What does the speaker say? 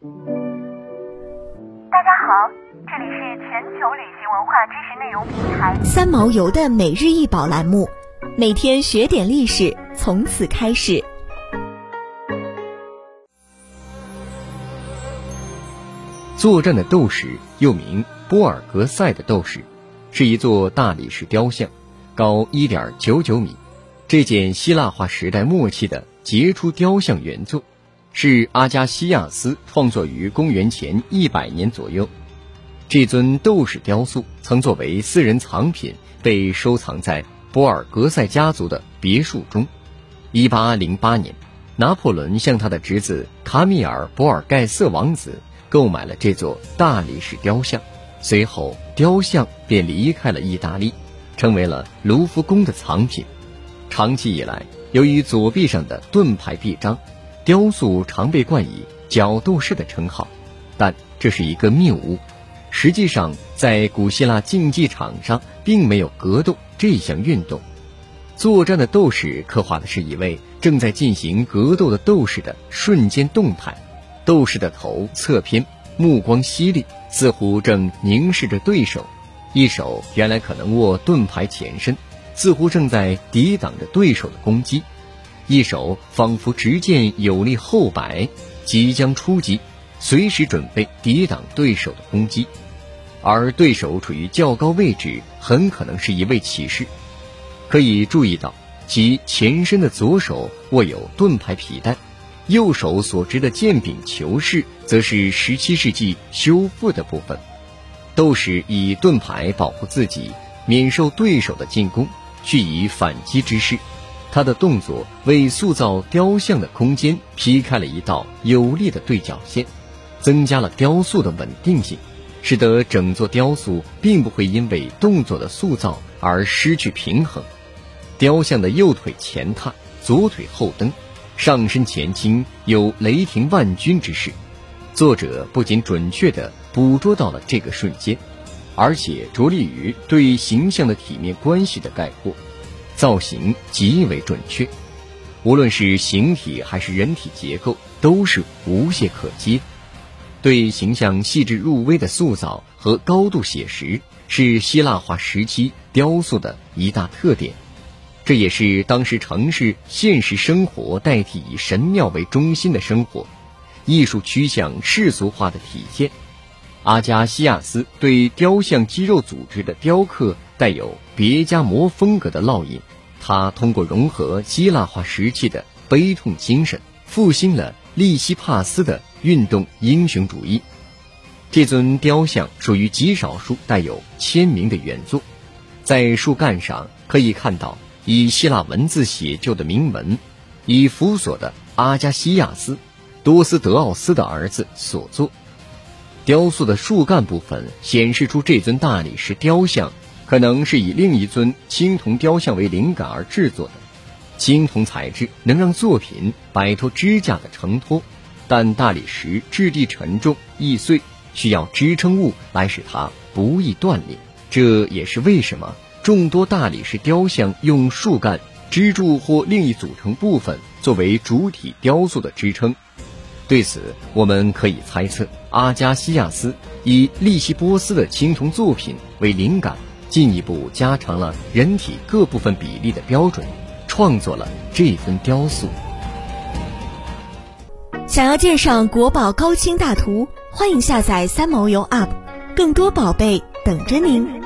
大家好，这里是全球旅行文化知识内容平台三毛游的每日一宝栏目，每天学点历史，从此开始。作战的斗士又名波尔格塞的斗士，是一座大理石雕像，高一点九九米。这件希腊化时代末期的杰出雕像原作，是阿加西亚斯创作于公元前一百年左右。这尊斗士雕塑曾作为私人藏品被收藏在波尔格塞家族的别墅中。一八零八年，拿破仑向他的侄子卡米尔·博尔盖瑟王子。购买了这座大理石雕像，随后雕像便离开了意大利，成为了卢浮宫的藏品。长期以来，由于左臂上的盾牌臂章，雕塑常被冠以“角斗士”的称号，但这是一个谬误。实际上，在古希腊竞技场上，并没有格斗这项运动。作战的斗士刻画的是一位正在进行格斗的斗士的瞬间动态。斗士的头侧偏，目光犀利，似乎正凝视着对手，一手原来可能握盾牌前身，似乎正在抵挡着对手的攻击；一手仿佛执剑有力后摆，即将出击，随时准备抵挡对手的攻击。而对手处于较高位置，很可能是一位骑士。可以注意到，其前身的左手握有盾牌皮带。右手所执的剑柄球式，则是17世纪修复的部分。斗士以盾牌保护自己，免受对手的进攻，蓄以反击之势。他的动作为塑造雕像的空间劈开了一道有力的对角线，增加了雕塑的稳定性，使得整座雕塑并不会因为动作的塑造而失去平衡。雕像的右腿前踏，左腿后蹬。上身前倾，有雷霆万钧之势。作者不仅准确地捕捉到了这个瞬间，而且着力于对形象的体面关系的概括，造型极为准确。无论是形体还是人体结构，都是无懈可击。对形象细致入微的塑造和高度写实，是希腊化时期雕塑的一大特点。这也是当时城市现实生活代替以神庙为中心的生活，艺术趋向世俗化的体现。阿加西亚斯对雕像肌肉组织的雕刻带有别加摩风格的烙印，他通过融合希腊化时期的悲痛精神，复兴了利西帕斯的运动英雄主义。这尊雕像属于极少数带有签名的原作，在树干上可以看到。以希腊文字写就的铭文，以辅佐的阿加西亚斯，多斯德奥斯的儿子所作。雕塑的树干部分显示出这尊大理石雕像可能是以另一尊青铜雕像为灵感而制作的。青铜材质能让作品摆脱支架的承托，但大理石质地沉重易碎，需要支撑物来使它不易断裂。这也是为什么。众多大理石雕像用树干、支柱或另一组成部分作为主体雕塑的支撑。对此，我们可以猜测，阿加西亚斯以利西波斯的青铜作品为灵感，进一步加长了人体各部分比例的标准，创作了这尊雕塑。想要鉴赏国宝高清大图，欢迎下载三毛游 App，更多宝贝等着您。